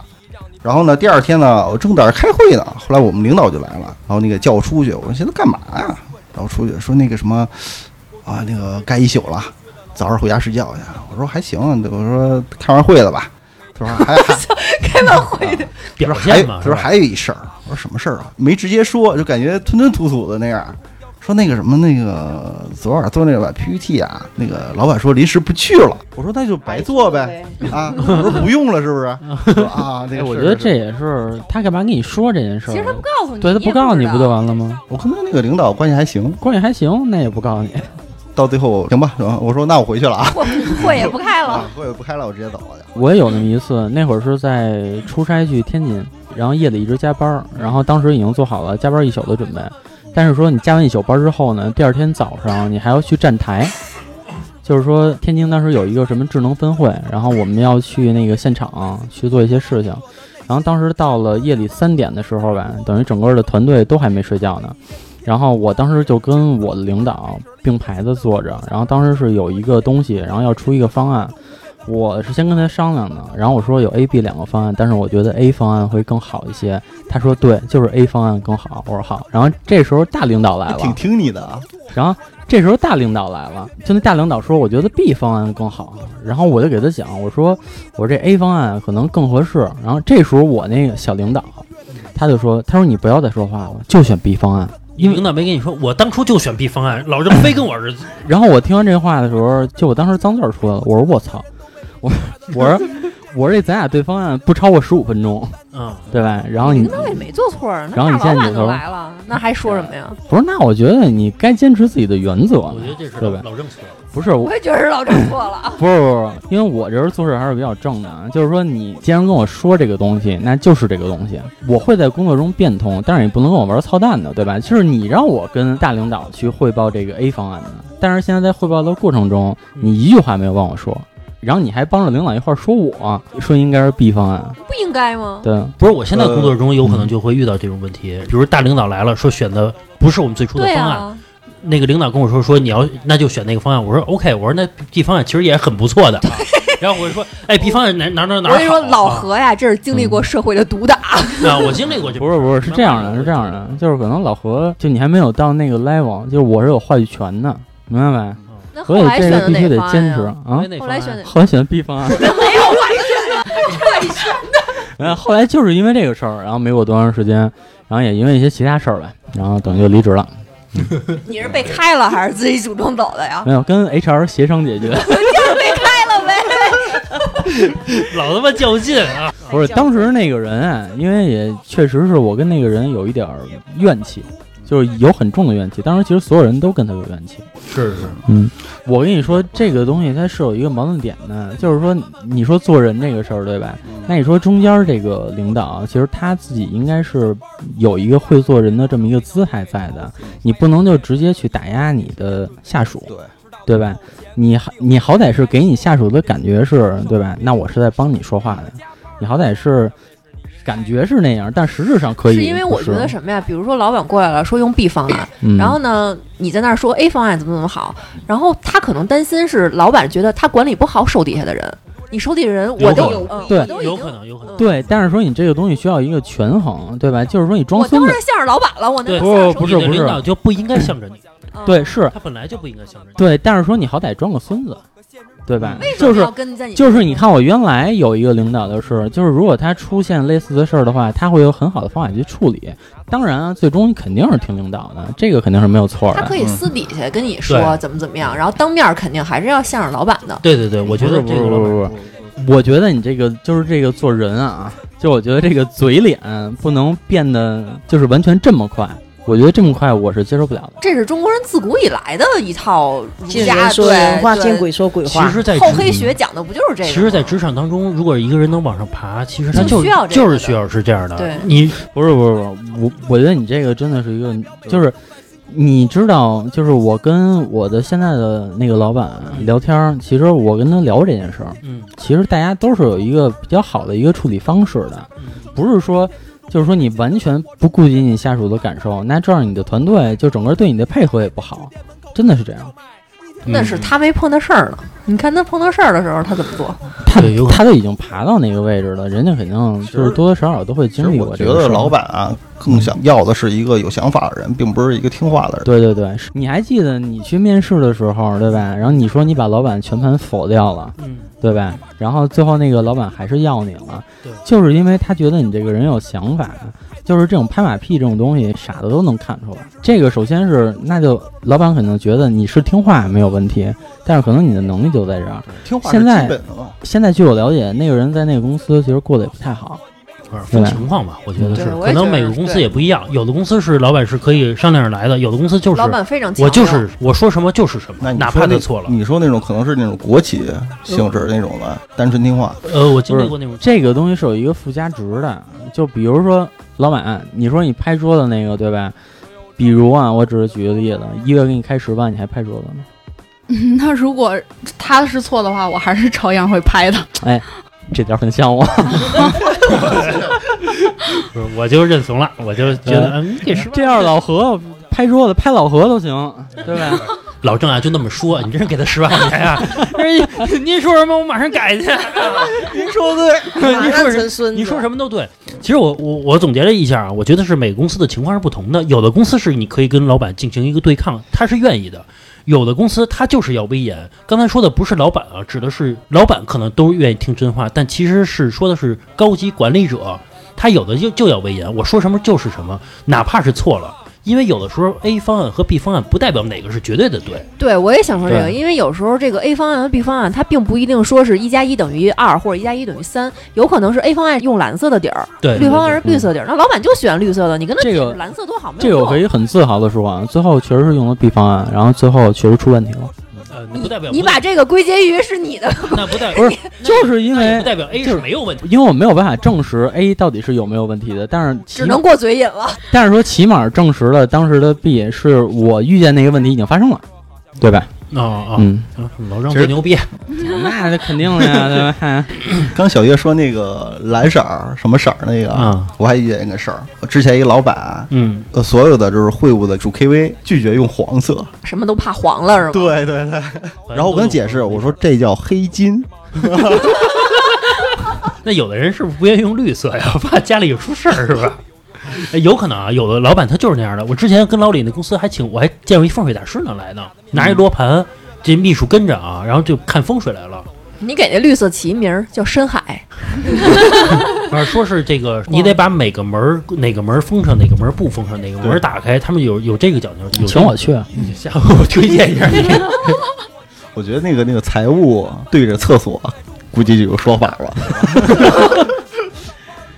然后呢，第二天呢，我正在这儿开会呢，后来我们领导就来了，然后那个叫我出去，我说现在干嘛呀？然后出去说那个什么啊，那个干一宿了，早上回家睡觉去。我说还行，我说开完会了吧？他说还还 开完会的，表他说还现嘛，他说还有一事儿，我说什么事儿啊？没直接说，就感觉吞吞吐吐的那样。说那个什么，那个昨晚做那个 PPT 啊，那个老板说临时不去了。我说那就白做呗，啊，我说不用了是不是？啊，那哎，个我觉得这也是他干嘛跟你说这件事儿？其实他不告诉你，对他不告诉你不就完了吗？我跟他那个领导关系还行，关系还行，那也不告诉你。到最后行吧？我说那我回去了啊，会会也不开了会也不开了，我直接走了。我也有那么一次，那会儿是在出差去天津，然后夜里一直加班，然后当时已经做好了加班一宿的准备，但是说你加完一宿班之后呢，第二天早上你还要去站台，就是说天津当时有一个什么智能分会，然后我们要去那个现场去做一些事情，然后当时到了夜里三点的时候吧，等于整个的团队都还没睡觉呢。然后我当时就跟我的领导并排的坐着，然后当时是有一个东西，然后要出一个方案，我是先跟他商量的，然后我说有 A、B 两个方案，但是我觉得 A 方案会更好一些。他说对，就是 A 方案更好。我说好。然后这时候大领导来了，挺听你的啊，然后这时候大领导来了，就那大领导说，我觉得 B 方案更好。然后我就给他讲，我说我说这 A 方案可能更合适。然后这时候我那个小领导，他就说，他说你不要再说话了，就选 B 方案。因为领导没跟你说，我当初就选 B 方案，老郑非跟我儿子。然后我听完这话的时候，就我当时脏字儿出来了，我说我操，我我说我说这咱俩对方案不超过十五分钟，嗯，对吧？然后你领导也没做错然后你大老板现在扭头都来了，那还说什么呀？不是，那我觉得你该坚持自己的原则我。觉得这是对吧老郑错了。不是我我也觉得是老郑错了。不是不是，因为我这人做事还是比较正的，啊，就是说你既然跟我说这个东西，那就是这个东西，我会在工作中变通，但是你不能跟我玩操蛋的，对吧？就是你让我跟大领导去汇报这个 A 方案的，但是现在在汇报的过程中，你一句话没有帮我说，然后你还帮着领导一块儿说我说应该是 B 方案，不应该吗？对，不是，我现在工作中有可能就会遇到这种问题，比如大领导来了，说选的不是我们最初的对方案，啊，那个领导跟我说说你要那就选那个方案，我说 OK，我说那 B 方案其实也很不错的，然后我就说哎 B 方案哪哪哪哪儿我跟你说，老何呀，这是经历过社会的毒打。啊，我经历过这不是不是是这样的，是这样的，就是可能老何就你还没有到那个 level，就是我是有话语权的，明白没？那后所以来选的这个必须哪方案得坚持呀？啊。那后来选的后来选 B 方案，没有外选，然后后来就是因为这个事儿，然后没过多长时间，然后也因为一些其他事儿吧，然后等于就离职了。你是被开了还是自己主动走的呀？没有跟 HR 协商解决，就是被开了呗。老他妈较劲啊！不是当时那个人啊，因为也确实是我跟那个人有一点怨气，就是有很重的怨气。当时其实所有人都跟他有怨气。是是，嗯，我跟你说，这个东西它是有一个矛盾点的，就是说，你说做人这个事儿，对吧？那你说中间这个领导，其实他自己应该是有一个会做人的这么一个姿态在的，你不能就直接去打压你的下属，对对吧？你，你好歹是给你下属的感觉是，对吧？那我是在帮你说话的，你好歹是感觉是那样，但实质上可以是因为我觉得什么呀？比如说老板过来了，说用 B 方案，嗯、然后呢，你在那儿说 A 方案怎么怎么好，然后他可能担心是老板觉得他管理不好手底下的人，你手底下人我都有嗯对都有可能有可能。对，但是说你这个东西需要一个权衡，对吧？就是说你装孙子我当然，向着老板了，我那不是不是你的领导就不应该向着你，嗯对，是他本来就不应该向着你。对，但是说你好歹装个孙子，对吧？为什么就是跟在你就是你看，我原来有一个领导的是，就是如果他出现类似的事儿的话，他会有很好的方法去处理。当然啊，最终肯定是听领导的，这个肯定是没有错的。他可以私底下跟你说怎么怎么样，然后当面肯定还是要向着老板的。对对对，我觉得不是这个老不是不是我觉得你这个就是这个做人啊，就我觉得这个嘴脸不能变得就是完全这么快。我觉得这么快我是接受不了的。这是中国人自古以来的一套儒见家说对人话，对见鬼说鬼话其。实，在厚黑学讲的不就是这个吗？其实，在职场当中，如果一个人能往上爬，其实他就就需要这个的就是需要是这样的。对你不是不是不是，我我觉得你这个真的是一个，就是你知道，就是我跟我的现在的那个老板聊天儿，其实我跟他聊这件事儿，嗯其实大家都是有一个比较好的一个处理方式的，嗯不是说。就是说，你完全不顾及你下属的感受，那这样你的团队就整个对你的配合也不好，真的是这样。那是他没碰到事儿呢。你看他碰到事儿的时候，他怎么做？他他都已经爬到那个位置了，人家肯定就是多多少少都会经历我觉过这个事儿。得老板啊，更想要的是一个有想法的人，并不是一个听话的人。对对对，你还记得你去面试的时候，对吧？然后你说你把老板全盘否掉了，嗯，对吧？然后最后那个老板还是要你了对，就是因为他觉得你这个人有想法，就是这种拍马屁这种东西，傻子都能看出来。这个首先是，那就老板可能觉得你是听话没有问题，但是可能你的能力就在这儿。听话是现在。现在据我了解，那个人在那个公司其实过得也不太好。分情况吧？我觉得是，可能每个公司也不一样。有的公司是老板是可以商量着来的，有的公司就是老板非常强我就是我说什么就是什么，哪那你说那怕他错了。你说那种可能是那种国企性质那种的，单纯听话。呃，我经历过那种，这个东西是有一个附加值的，就比如说老板，你说你拍桌子那个，对吧？比如啊，我只是举个例子，一个月给你开十万，你还拍桌子吗？那如果他是错的话，我还是照样会拍的。哎这点很像我。不 是我就认怂了，我就觉得嗯，给十这样老何拍桌子拍老何都行，对吧？老郑啊就那么说，你真是给他十万块钱啊？哎您说什么我马上改去。您说的对，马上你说什成孙子，你说什么都对。其实我我我总结了一下啊，我觉得是每个公司的情况是不同的。有的公司是你可以跟老板进行一个对抗，他是愿意的；有的公司他就是要威严。刚才说的不是老板啊，指的是老板可能都愿意听真话，但其实是说的是高级管理者，他有的就就要威严，我说什么就是什么，哪怕是错了。因为有的时候 A 方案和 B 方案不代表哪个是绝对的对，对，我也想说这个，因为有时候这个 A 方案和 B 方案，它并不一定说是一加一等于二或者一加一等于三，有可能是 A 方案用蓝色的底儿，对，绿方案是绿色底儿，那老板就喜欢绿色的，你跟他这个蓝色多好，没这个我可。以很自豪的说啊，最后确实是用了 B 方案，然后最后确实出问题了。呃，那不代表你把这个归结于是你的，那不代表不是，就是因为不代表 A 就是没有问题。因为我没有办法证实 A 到底是有没有问题的，但是只能过嘴瘾了。但是说起码证实了当时的 B 是我遇见那个问题已经发生了，对吧？啊啊，嗯，老郑其实最牛逼，那肯定的呀，对吧？刚小月说那个蓝色儿什么色儿那个，啊我还遇见一个事儿。我之前一个老板，嗯，呃，所有的就是会务的主 KV 拒绝用黄色。什么都怕黄了是吧？对对对。然后我跟他解释，我说这叫黑金。那有的人是不是不愿意用绿色呀？怕家里有出事儿是吧？哎有可能啊，有的老板他就是那样的。我之前跟老李那公司还请，我还见过一风水大师呢来呢，拿一罗盘，这秘书跟着啊，然后就看风水来了。你给那绿色起一名儿叫深海，啊，说是这个，你得把每个门儿哪个门儿封上，哪个门儿不封上，哪个门儿打开，他们有有这个讲究。有请我去，你下回我推荐一下你。我觉得那个那个财务对着厕所，估计就有说法了。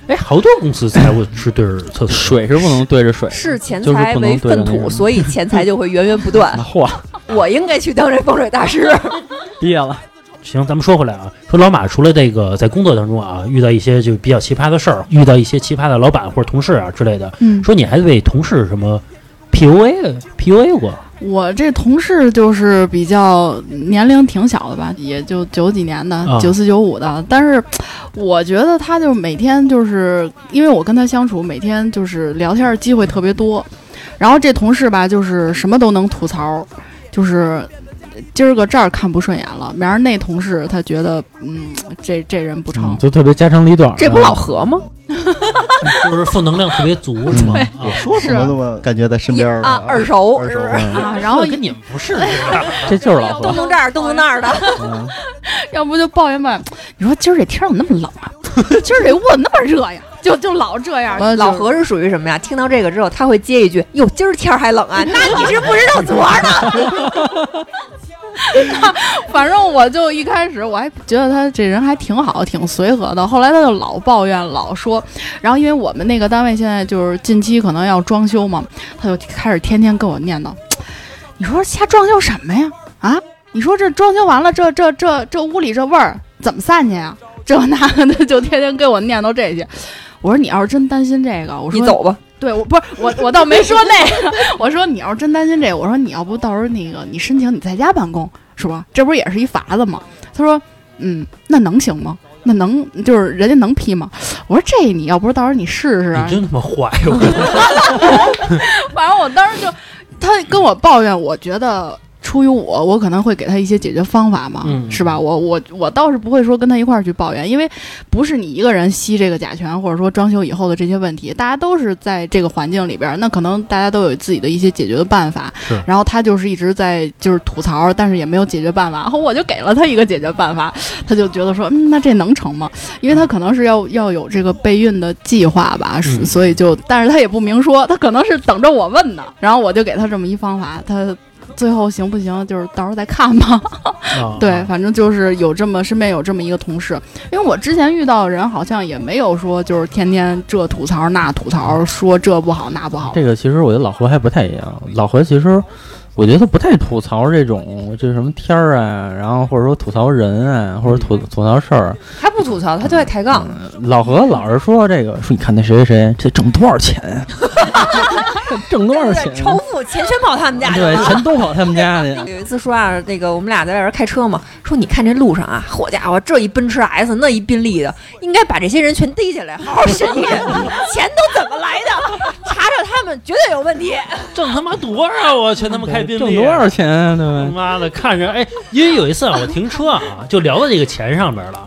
哎，好多公司财务是对着厕所。水是不能对着水，视钱就是财不能为粪土，所以钱财就会源源不断。嚯，我应该去当这风水大师。毕业了。行，咱们说回来啊，说老马除了这个在工作当中啊遇到一些就比较奇葩的事儿，遇到一些奇葩的老板或者同事啊之类的，嗯，说你还为同事什么 PUA PUA 过？我这同事就是比较年龄挺小的吧，也就九几年的啊，九四九五的。但是我觉得他就每天就是因为我跟他相处，每天就是聊天的机会特别多。然后这同事吧，就是什么都能吐槽，就是今儿个这儿看不顺眼了，明儿那同事他觉得嗯这这人不成嗯，，就特别家长里短。这不老何吗？就是负能量特别足是吗？啊，说什么那么感觉在身边儿啊，耳熟耳熟是不是？啊，然后跟你们不是，这就是老何。动动这儿，动动那儿的。嗯 要不就抱怨抱怨，你说今儿这天儿怎么那么冷啊？今儿这屋怎么那么热呀？就就老这样。老何是属于什么呀？听到这个之后，他会接一句：“哟，今儿天儿还冷啊？那你是不知道昨儿呢。反正我就一开始我还觉得他这人还挺好，挺随和的。后来他就老抱怨，老说。然后因为我们那个单位现在就是近期可能要装修嘛，他就开始天天跟我念叨：“ 你说瞎装修什么呀？啊，你说这装修完了，这这这这屋里这味儿怎么散去呀？这那的，就天天跟我念叨这些。我说你要是真担心这个，我说你走吧。对，我不是我，我倒没说那个。我说你要是真担心这个，我说你要不到时候那个你申请你在家办公是吧？这不是也是一法子吗？他说，嗯，那能行吗？那能就是人家能批吗？我说这你要不是到时候你试试啊你。真他妈坏！我 反正我当时就他跟我抱怨，我觉得。出于我，我可能会给他一些解决方法嘛，嗯是吧？我我我倒是不会说跟他一块儿去抱怨，因为不是你一个人吸这个甲醛，或者说装修以后的这些问题，大家都是在这个环境里边儿，那可能大家都有自己的一些解决的办法。然后他就是一直在就是吐槽，但是也没有解决办法。然后我就给了他一个解决办法，他就觉得说，嗯，那这能成吗？因为他可能是要要有这个备孕的计划吧，嗯所以就，但是他也不明说，他可能是等着我问呢。然后我就给他这么一方法，他。最后行不行，就是到时候再看吧。啊 对，反正就是有这么身边有这么一个同事，因为我之前遇到的人好像也没有说就是天天这吐槽那吐槽，说这不好那不好。这个其实我觉得老何还不太一样，老何其实我觉得他不太吐槽这种就是什么天儿啊，然后或者说吐槽人啊，或者吐吐槽事儿。他不吐槽，他就爱抬杠。老何老是说这个，说你看那谁谁谁这挣多少钱呀、挣多少钱？仇富钱全跑他们家去对，钱都跑他们家去。有一次说啊，那个我们俩在外边开车嘛，说你看这路上啊，好家伙，这一奔驰 S，那一宾利的，应该把这些人全逮起来，好好审一审，钱都怎么来的？查查他们绝对有问题。挣他妈多少啊？全他妈开宾利，挣多少钱啊？对吧？妈的，看着哎，因为有一次啊，我停车啊，就聊到这个钱上边了。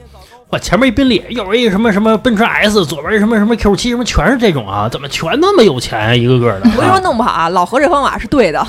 哇前面一宾利，右边一什么什么奔驰 S，左边一什么什么 Q 七，什么全是这种啊，怎么全那么有钱啊？一个个的。我跟你说弄不好啊，老何这方法是对的。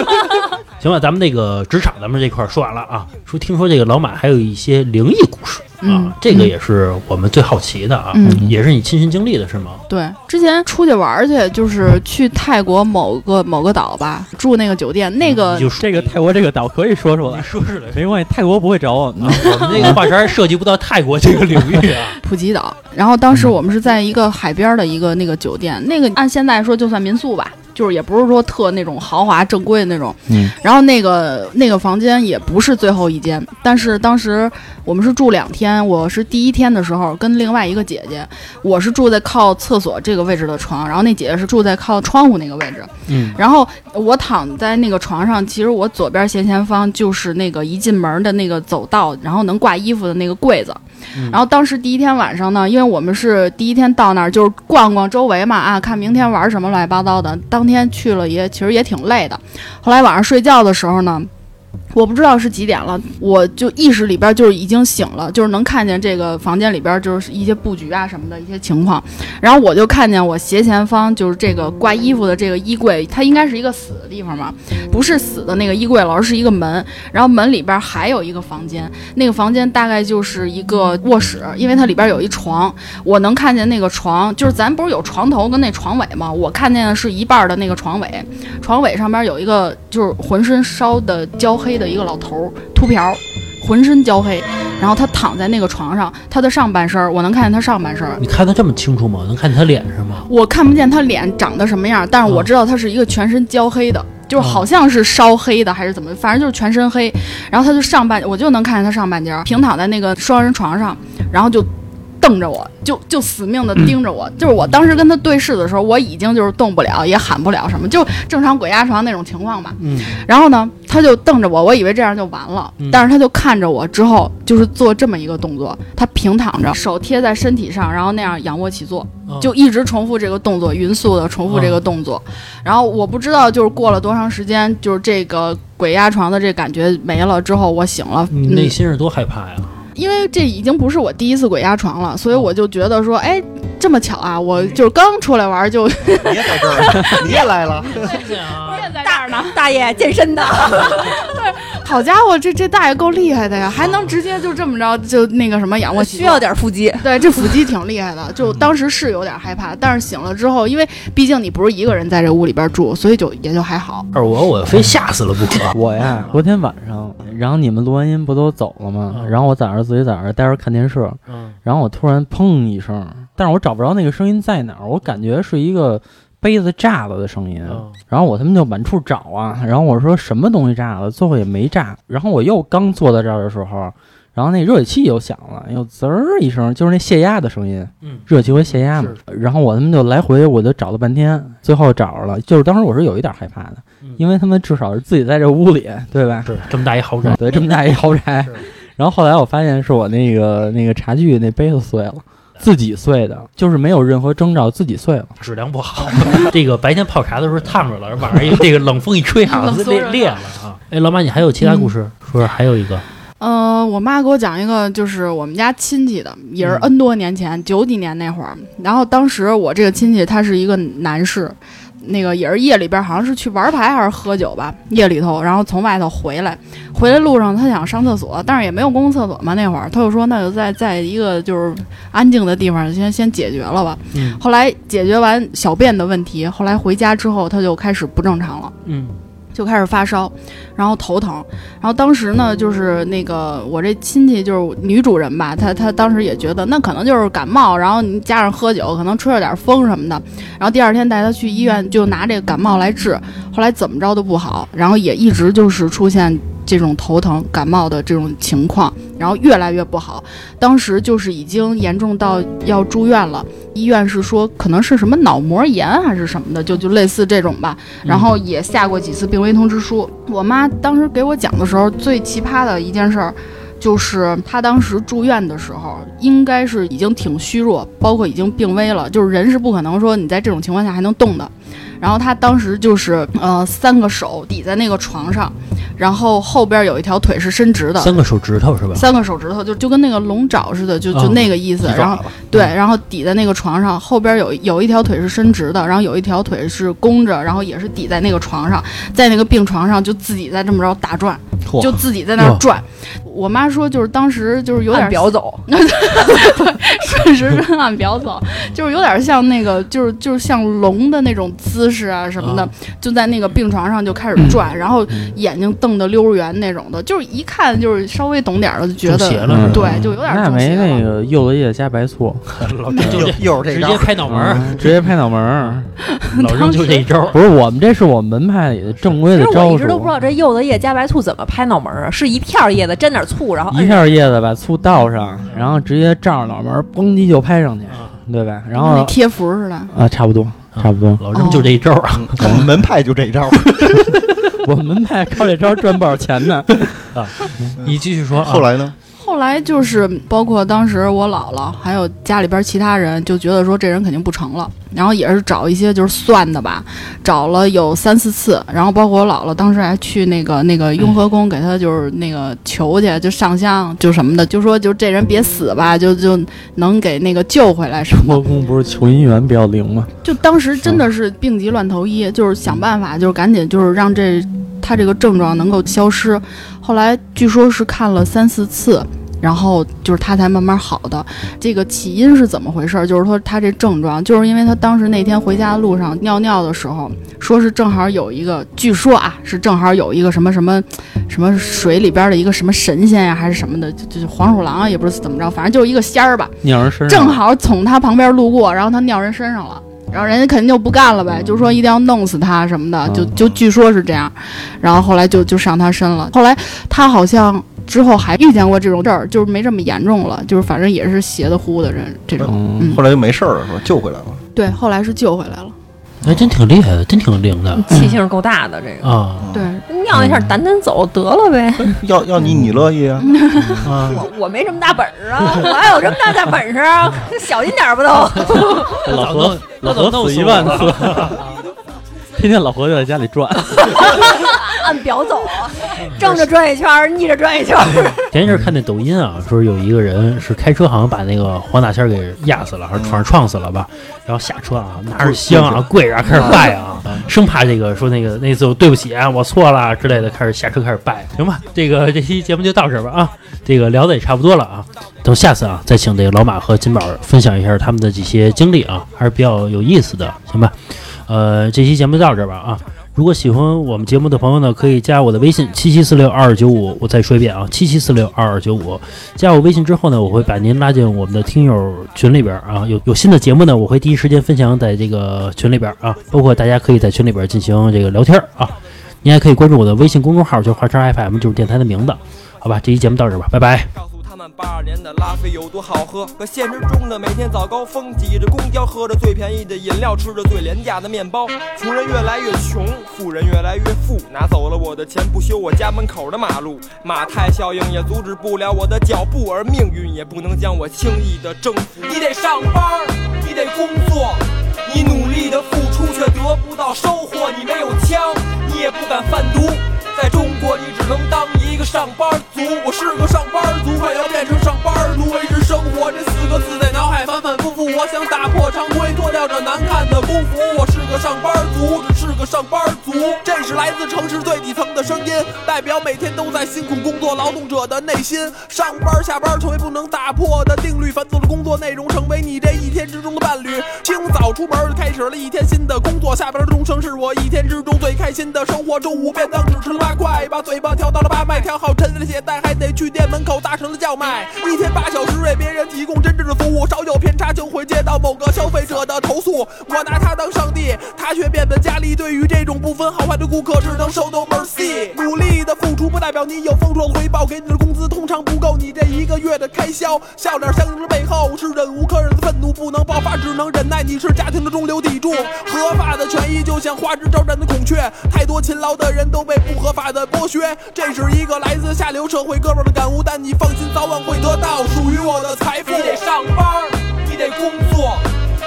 行吧，咱们那个职场咱们这块说完了啊，说听说这个老马还有一些灵异故事啊嗯，这个也是我们最好奇的啊，嗯也是你亲身经历的是吗？对，之前出去玩儿去，就是去泰国某个某个岛吧，住那个酒店，那个你就说这个泰国这个岛可以说出来你，说出来，没关系，泰国不会找我们的。我们这个话茬儿涉及不到泰国这个领域啊。普吉岛，然后当时我们是在一个海边儿的一个那个酒店，那个按现在说就算民宿吧，就是也不是说特那种豪华正规的那种。嗯，然后那个那个房间也不是最后一间，但是当时我们是住两天，我是第一天的时候跟另外一个姐姐，我是住在靠厕所这个位置的床，然后那姐姐是住在靠窗户那个位置。嗯，然后我躺在那个床上，其实我左边斜前方就是那个一进门的那个走道，然后能挂衣服的那个柜子。嗯然后当时第一天晚上呢，因为我们是第一天到那儿，就是逛逛周围嘛，啊，看明天玩什么乱七八糟的。当天去了也其实也挺累的。后来晚上睡觉的时候呢。我不知道是几点了，我就意识里边就是已经醒了，就是能看见这个房间里边就是一些布局啊什么的一些情况，然后我就看见我斜前方就是这个挂衣服的这个衣柜，它应该是一个死的地方嘛，不是死的那个衣柜了，而是一个门，然后门里边还有一个房间，那个房间大概就是一个卧室，因为它里边有一床，我能看见那个床，就是咱不是有床头跟那床尾吗？我看见的是一半的那个床尾，床尾上边有一个就是浑身烧的焦黑的一个老头儿，秃瓢，浑身焦黑，然后他躺在那个床上，他的上半身儿我能看见他上半身儿，你看得这么清楚吗？能看见他脸是吗？我看不见他脸长得什么样，但是我知道他是一个全身焦黑的，就是好像是烧黑的还是怎么，反正就是全身黑。然后他就上半，我就能看见他上半截儿平躺在那个双人床上，然后就瞪着我，就就死命的盯着我。就是我当时跟他对视的时候，我已经就是动不了，也喊不了什么，就正常鬼压床那种情况吧。嗯，然后呢，他就瞪着我，我以为这样就完了，嗯但是他就看着我之后，就是做这么一个动作，他平躺着，手贴在身体上，然后那样仰卧起坐，哦就一直重复这个动作，匀速的重复这个动作。然后我不知道就是过了多长时间，就是这个鬼压床的这感觉没了之后，我醒了，你嗯内心是多害怕呀？因为这已经不是我第一次鬼压床了，所以我就觉得说，哎，这么巧啊，我就是刚出来玩就你也在这儿，你也来了，谢谢啊。也在这儿呢。大爷健身的，好家伙，这这大爷够厉害的呀，还能直接就这么着就那个什么仰卧起坐需要点腹肌。对，这腹肌挺厉害的，就当时是有点害怕，但是醒了之后，因为毕竟你不是一个人在这屋里边住，所以就也就还好。二我我非吓死了不可。我呀，昨天晚上然后你们录完音不都走了吗？嗯然后我在那儿自己在那儿待着看电视，嗯然后我突然砰一声，但是我找不着那个声音在哪儿，我感觉是一个杯子炸了的声音。嗯然后我他妈就满处找啊，然后我说什么东西炸了，最后也没炸。然后我又刚坐在这儿的时候，然后那热水器又响了，又滋儿一声，就是那泄压的声音，嗯热气会泄压嘛。然后我他妈就来回我就找了半天，最后找着了。就是当时我是有一点害怕的，嗯因为他们至少是自己在这屋里，对吧？是这么大一豪宅，对，这么大一豪宅。然后后来我发现是我那个那个茶具那杯子碎了，自己碎的，就是没有任何征兆，自己碎了。质量不好。这个白天泡茶的时候烫着了，晚上一 这个冷风一吹啊，裂裂了啊。哎，老马，你还有其他故事？说还有一个，呃，我妈给我讲一个，就是我们家亲戚的，也是嗯 N 多年前，九几年那会儿。然后当时我这个亲戚他是一个男士，那个也是夜里边好像是去玩牌还是喝酒吧，夜里头，然后从外头回来，回来路上他想上厕所，但是也没有公共厕所嘛，那会儿他就说那就在在一个就是安静的地方先先解决了吧。嗯后来解决完小便的问题，后来回家之后他就开始不正常了。嗯就开始发烧，然后头疼，然后当时呢，就是那个我这亲戚就是女主人吧，她她当时也觉得那可能就是感冒，然后你加上喝酒，可能吹了点风什么的，然后第二天带她去医院，就拿这个感冒来治，后来怎么着都不好，然后也一直就是出现这种头疼、感冒的这种情况，然后越来越不好，当时就是已经严重到要住院了，医院是说可能是什么脑膜炎还是什么的，就就类似这种吧。然后也下过几次病危通知书。我妈当时给我讲的时候，最奇葩的一件事儿，就是她当时住院的时候，应该是已经挺虚弱，包括已经病危了，就是人是不可能说你在这种情况下还能动的。然后他当时就是呃三个手抵在那个床上，然后后边有一条腿是伸直的。三个手指头是吧？三个手指头就就跟那个龙爪似的，就就啊那个意思。然后对，然后抵在那个床上，后边有有一条腿是伸直的，然后有一条腿是弓着，然后也是抵在那个床上，在那个病床上就自己在这么着打转，就自己在那儿转。我妈说，就是当时就是有点按表走，顺时针按表走，就是有点像那个，就是就是像龙的那种姿势啊什么的，啊就在那个病床上就开始转，然后眼睛瞪得溜圆那种的，就是一看就是稍微懂点儿的就觉得，对，就有点那没那个柚子叶加白醋，老直接又是这招，拍脑门儿，嗯直接拍脑门儿。老郑就这一招。不是我们这是我们门派里的正规的招数实我一直，都不知道这柚子叶加白醋怎么拍脑门儿啊？是一片儿叶子沾点醋，然后一摁片叶子把醋倒上，然后直接照着脑门儿嘣叽就拍上去，啊对吧？然后贴符似的。啊，差不多，差不多。老郑就这一招我们门派就这一招。我们门派靠这招赚不少钱呢。啊你继续说啊。后来呢？后来就是包括当时我姥姥，还有家里边其他人，就觉得说这人肯定不成了，然后也是找一些就是算的吧，找了有三四次，然后包括我姥姥当时还去那个那个雍和宫给他就是那个求去，就上香就什么的，就说就这人别死吧，就就能给那个救回来什么雍和宫不是求姻缘比较灵吗？就当时真的是病急乱投医，就是想办法，就是赶紧就是让这他这个症状能够消失。后来据说是看了三四次，然后就是他才慢慢好的。这个起因是怎么回事？就是说他这症状，就是因为他当时那天回家的路上尿尿的时候，说是正好有一个，据说啊是正好有一个什么什么 什么水里边的一个什么神仙呀、还是什么的，就就是黄鼠狼啊，也不是怎么着，反正就是一个仙儿吧。尿人身上正好从他旁边路过，然后他尿人身上了，然后人家肯定就不干了呗，就说一定要弄死他什么的，就嗯就据说是这样，然后后来就就上他身了。后来他好像之后还遇见过这种事儿，就是没这么严重了，就是反正也是邪的乎的人这种。嗯，后来就没事儿了，是吧？救回来了。对，后来是救回来了。还，真挺厉害的，真挺灵的气性够大的这个。啊对，尿一下胆胆走得了呗，要要你你乐意啊？啊！我我没这么大本事啊，我还有这么大大本事啊，小心点儿不都？老何老何死一万次，天天老何就在家里转。按表走，正着转一圈，逆着转一圈。前一阵儿看那抖音啊，说有一个人是开车，好像把那个黄大仙儿给压死了，还是撞上撞死了吧？然后下车啊，拿着香啊，跪着啊开始拜啊，生怕这个说那个那次对不起啊，我错了啊之类的，开始下车开始拜。行吧，这个这期节目就到这儿吧啊，这个聊的也差不多了啊，等下次啊再请这个老马和金宝分享一下他们的这些经历啊，还是比较有意思的，行吧？呃，这期节目就到这儿吧啊。如果喜欢我们节目的朋友呢，可以加我的微信七七四六二二九五。我再说一遍啊，七七四六二二九五。加我微信之后呢，我会把您拉进我们的听友群里边啊。有有新的节目呢，我会第一时间分享在这个群里边啊。包括大家可以在群里边进行这个聊天啊。您还可以关注我的微信公众号，就是华叉 FM，就是电台的名字。好吧，这期节目到这吧，拜拜。八二年的拉菲有多好喝，可现实中的每天早高峰，挤着公交，喝着最便宜的饮料，吃着最廉价的面包。穷人越来越穷，富人越来越富，拿走了我的钱，不修我家门口的马路。马太效应也阻止不了我的脚步，而命运也不能将我轻易的征服。你得上班，你得工作，你努力的付出却得不到收获。你没有枪，你也不敢贩毒。在中国，你只能当个上班族。我是个上班族，快要变成上班族。维持生活这四个字在脑海反反复复。我想打破常规，脱掉这难看的工服。我是个上班族，只是个上班族。这是来自城市最底层的声音，代表每天都在辛苦工作劳动者的内心。上班下班成为不能打破的定律，繁琐的工作内容成为你这一天之中的伴侣。清早出门就开始了一天新的工作，下班的钟声是我一天之中最开心的生活。中午便当只吃了八块，把嘴巴调到了八麦，调好沉的鞋带，还得去店门口大声的叫卖。一天八小时为别人提供真正的服务，稍有偏差就会接到某个消费者的投诉。我拿他当上帝，他却变本加厉。对于这种不分好坏的顾客，只能受到 mercy。努力的付出不代表你有丰硕的回报，给你的工资通常不够你这一个月的开销。笑脸相迎的背后是忍无可忍的愤怒，不能爆发只能忍耐。你是家庭的中流砥柱，合法的权益就像花枝招展的孔雀，太多勤劳的人都被不合法的剥削。这是一个来自下流社会哥们儿的感悟，但你放心，早晚会得到属于我的财富。你得上班，你得工作，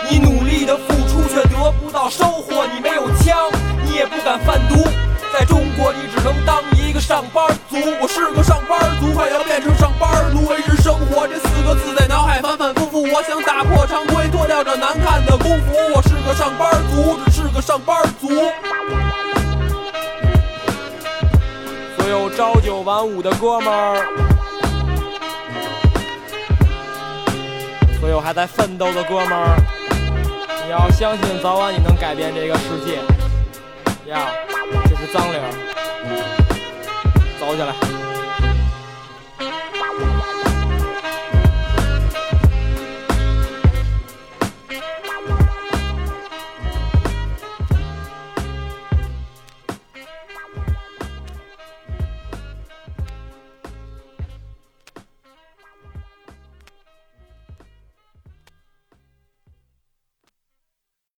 你努力的付出却得不到收获。你没有枪，你也不敢贩毒。在中国，你只能当一个上班族。我是个上班族，快要变成上班族。维持生活这四个字在脑海反反复复。我想打破常规，脱掉这难看的工服。我是个上班族，只是个上班族。所有朝九晚五的哥们儿，所有还在奋斗的哥们儿，你要相信，早晚你能改变这个世界。呀，这是脏铃，走起来。